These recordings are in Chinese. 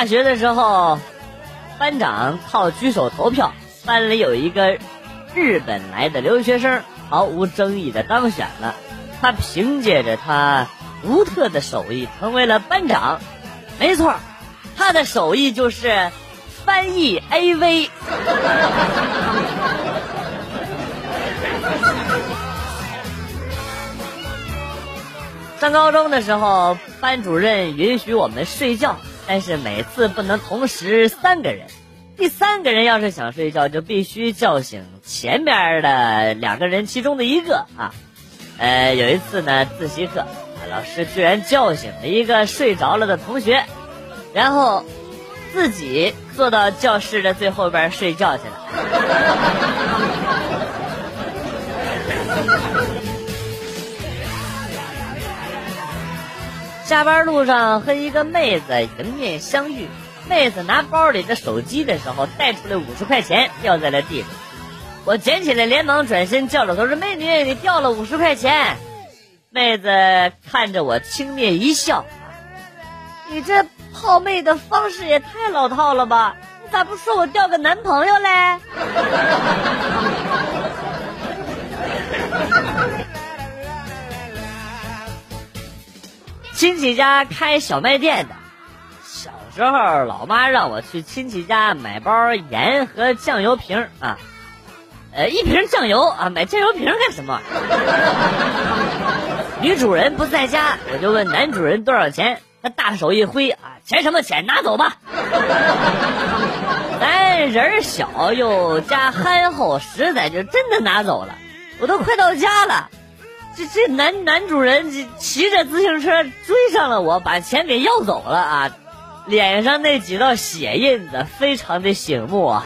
大学的时候，班长靠举手投票，班里有一个日本来的留学生，毫无争议的当选了。他凭借着他独特的手艺，成为了班长。没错，他的手艺就是翻译 AV。上高中的时候，班主任允许我们睡觉，但是每次不能同时三个人。第三个人要是想睡觉，就必须叫醒前面的两个人其中的一个啊。呃，有一次呢，自习课，老师居然叫醒了一个睡着了的同学，然后自己坐到教室的最后边睡觉去了。下班路上和一个妹子迎面相遇，妹子拿包里的手机的时候带出来五十块钱掉在了地上，我捡起来连忙转身叫着，她说：“美女，你掉了五十块钱。”妹子看着我轻蔑一笑：“你这泡妹的方式也太老套了吧？你咋不说我掉个男朋友嘞？”亲戚家开小卖店的，小时候老妈让我去亲戚家买包盐和酱油瓶啊，呃，一瓶酱油啊，买酱油瓶干什么？女主人不在家，我就问男主人多少钱，他大手一挥啊，钱什么钱，拿走吧。咱人小又加憨厚，实在就真的拿走了，我都快到家了。这这男男主人骑着自行车追上了我，把钱给要走了啊！脸上那几道血印子非常的醒目啊！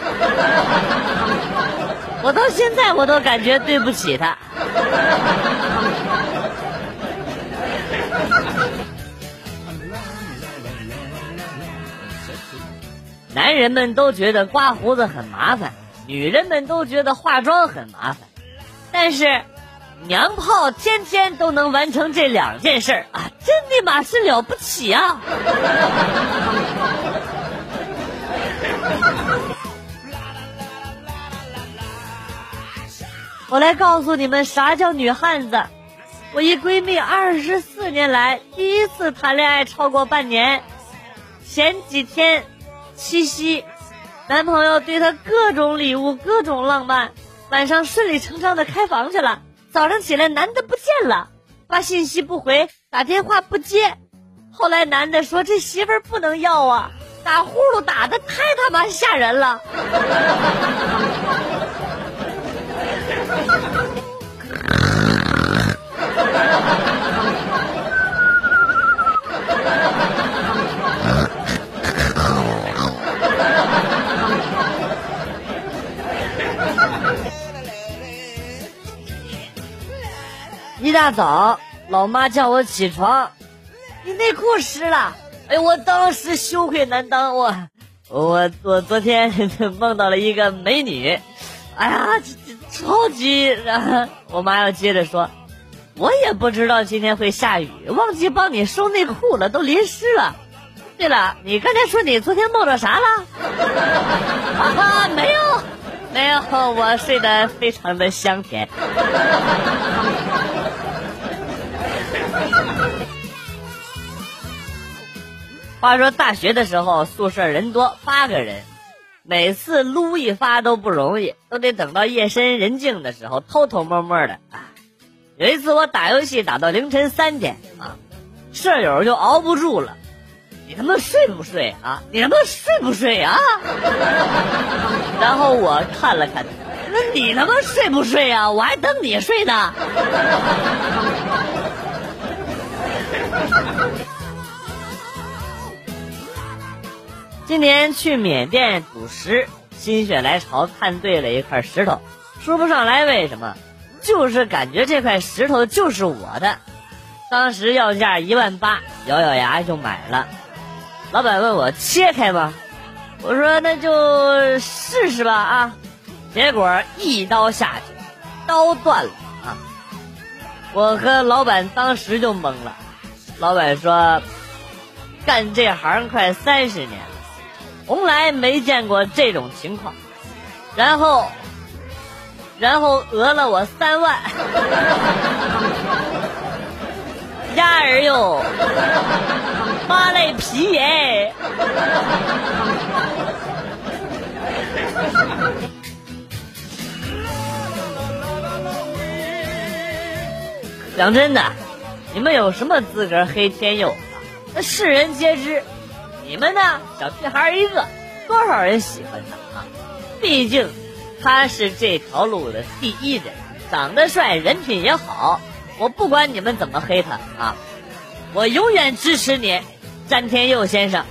我到现在我都感觉对不起他。男人们都觉得刮胡子很麻烦，女人们都觉得化妆很麻烦，但是。娘炮天天都能完成这两件事啊，真的妈是了不起啊！我来告诉你们啥叫女汉子。我一闺蜜二十四年来第一次谈恋爱超过半年，前几天七夕，男朋友对她各种礼物各种浪漫，晚上顺理成章的开房去了。早上起来，男的不见了，发信息不回，打电话不接。后来男的说：“这媳妇儿不能要啊，打呼噜打的太他妈吓人了。大早，老妈叫我起床，你内裤湿了。哎，我当时羞愧难当，我我我昨天 梦到了一个美女，哎呀，超级。然 后我妈要接着说，我也不知道今天会下雨，忘记帮你收内裤了，都淋湿了。对了，你刚才说你昨天梦着啥了？啊，没有，没有，我睡得非常的香甜。话说大学的时候，宿舍人多，八个人，每次撸一发都不容易，都得等到夜深人静的时候，偷偷摸摸的啊。有一次我打游戏打到凌晨三点啊，舍友就熬不住了，你他妈睡不睡啊？你他妈睡不睡啊？然后我看了看，那你他妈睡不睡啊？我还等你睡呢。今年去缅甸赌石，心血来潮看对了一块石头，说不上来为什么，就是感觉这块石头就是我的。当时要价一万八，咬咬牙就买了。老板问我切开吗？我说那就试试吧啊！结果一刀下去，刀断了啊！我和老板当时就懵了。老板说：“干这行快三十年了，从来没见过这种情况。然后，然后讹了我三万，鸭儿哟，妈嘞皮耶！讲真的，你们有什么资格黑天佑？那世人皆知，你们呢，小屁孩一个，多少人喜欢他啊？毕竟他是这条路的第一人，长得帅，人品也好。我不管你们怎么黑他啊，我永远支持你，詹天佑先生。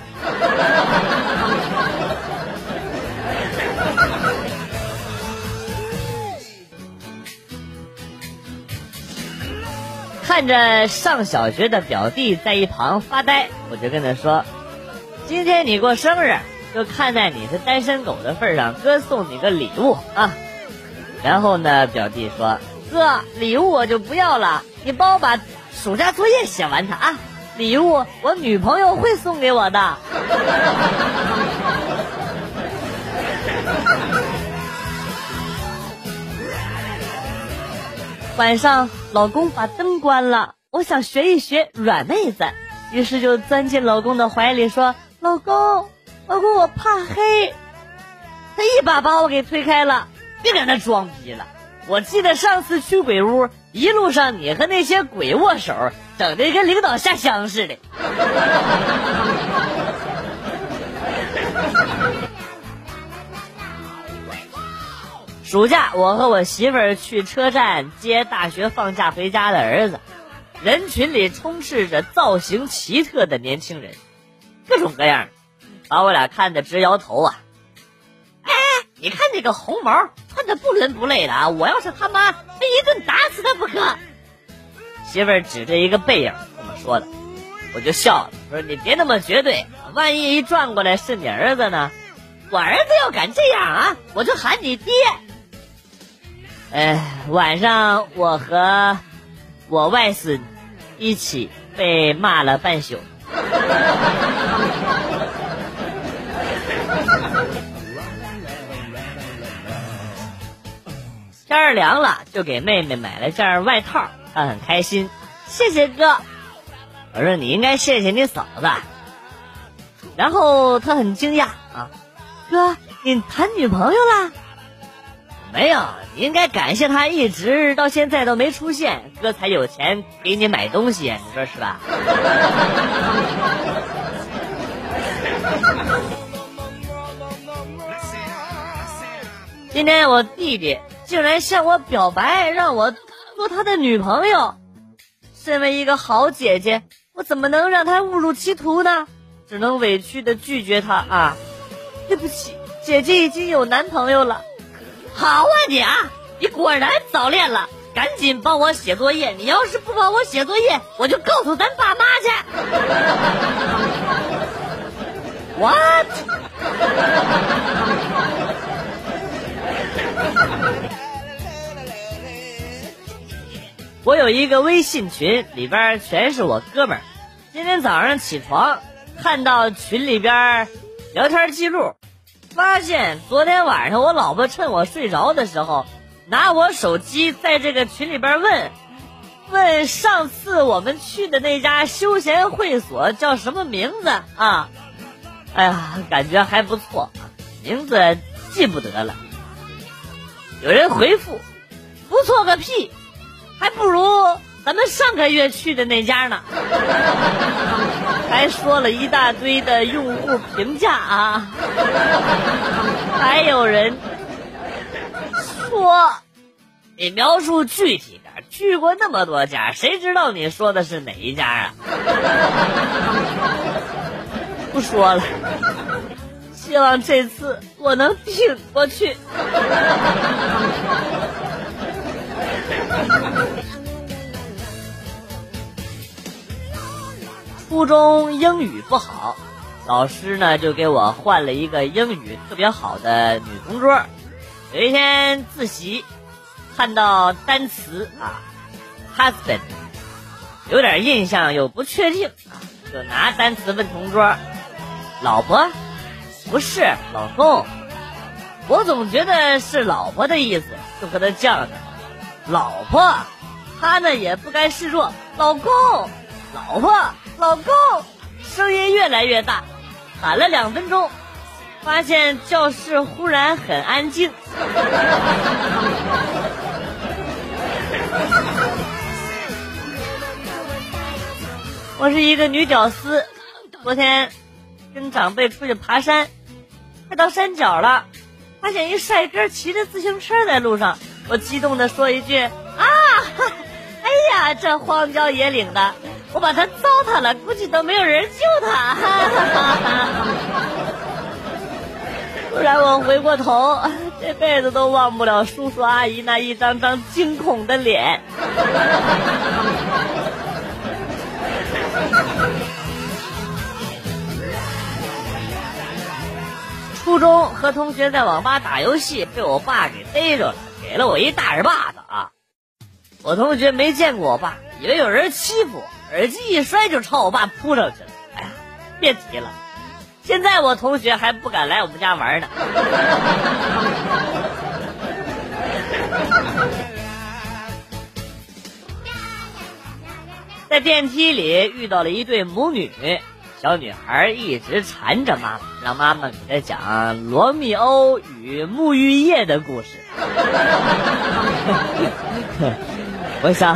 看着上小学的表弟在一旁发呆，我就跟他说：“今天你过生日，就看在你是单身狗的份上，哥送你个礼物啊。”然后呢，表弟说：“哥，礼物我就不要了，你帮我把暑假作业写完它啊。礼物我女朋友会送给我的。”晚上，老公把灯关了，我想学一学软妹子，于是就钻进老公的怀里说：“老公，老公，我怕黑。”他一把把我给推开了，别搁那装逼了。我记得上次去鬼屋，一路上你和那些鬼握手，整的跟领导下乡似的。暑假，我和我媳妇儿去车站接大学放假回家的儿子，人群里充斥着造型奇特的年轻人，各种各样，把我俩看得直摇头啊！哎，你看那个红毛穿的不伦不类的啊！我要是他妈非一顿打死他不可！媳妇儿指着一个背影这么说的，我就笑了，说你别那么绝对，万一一转过来是你儿子呢？我儿子要敢这样啊，我就喊你爹！哎，晚上我和我外孙一起被骂了半宿。天凉了，就给妹妹买了件外套，她很开心。谢谢哥，我说你应该谢谢你嫂子。然后他很惊讶啊，哥，你谈女朋友了？没有，你应该感谢他一直到现在都没出现，哥才有钱给你买东西，你说是吧？今天我弟弟竟然向我表白，让我做他的女朋友。身为一个好姐姐，我怎么能让他误入歧途呢？只能委屈的拒绝他啊！对不起，姐姐已经有男朋友了。好啊你啊，你果然早恋了，赶紧帮我写作业。你要是不帮我写作业，我就告诉咱爸妈去。What？我有一个微信群，里边全是我哥们儿。今天早上起床，看到群里边聊天记录。发现昨天晚上我老婆趁我睡着的时候，拿我手机在这个群里边问，问上次我们去的那家休闲会所叫什么名字啊？哎呀，感觉还不错，名字记不得了。有人回复，不错个屁，还不如咱们上个月去的那家呢。还说了一大堆的用户评价啊，还有人说你描述具体点，去过那么多家，谁知道你说的是哪一家啊？不说了，希望这次我能挺过去。初中英语不好，老师呢就给我换了一个英语特别好的女同桌。有一天自习，看到单词啊，husband，有点印象又不确定，就拿单词问同桌：“老婆不是老公，我总觉得是老婆的意思，就和他犟。老婆，他呢也不甘示弱，老公，老婆，老公，声音越来越大，喊了两分钟，发现教室忽然很安静。我是一个女屌丝，昨天跟长辈出去爬山，快到山脚了，发现一帅哥骑着自行车在路上，我激动的说一句：“啊，哎呀，这荒郊野岭的，我把他糟蹋了，估计都没有人救他。”突然我回过头，这辈子都忘不了叔叔阿姨那一张张惊恐的脸。初中和同学在网吧打游戏，被我爸给逮着了，给了我一大耳巴子啊！我同学没见过我爸，以为有人欺负我，耳机一摔就朝我爸扑上去了。哎呀，别提了，现在我同学还不敢来我们家玩呢。在电梯里遇到了一对母女，小女孩一直缠着妈妈，让妈妈给她讲罗密欧与沐浴液的故事。我想，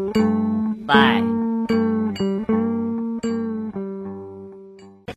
卖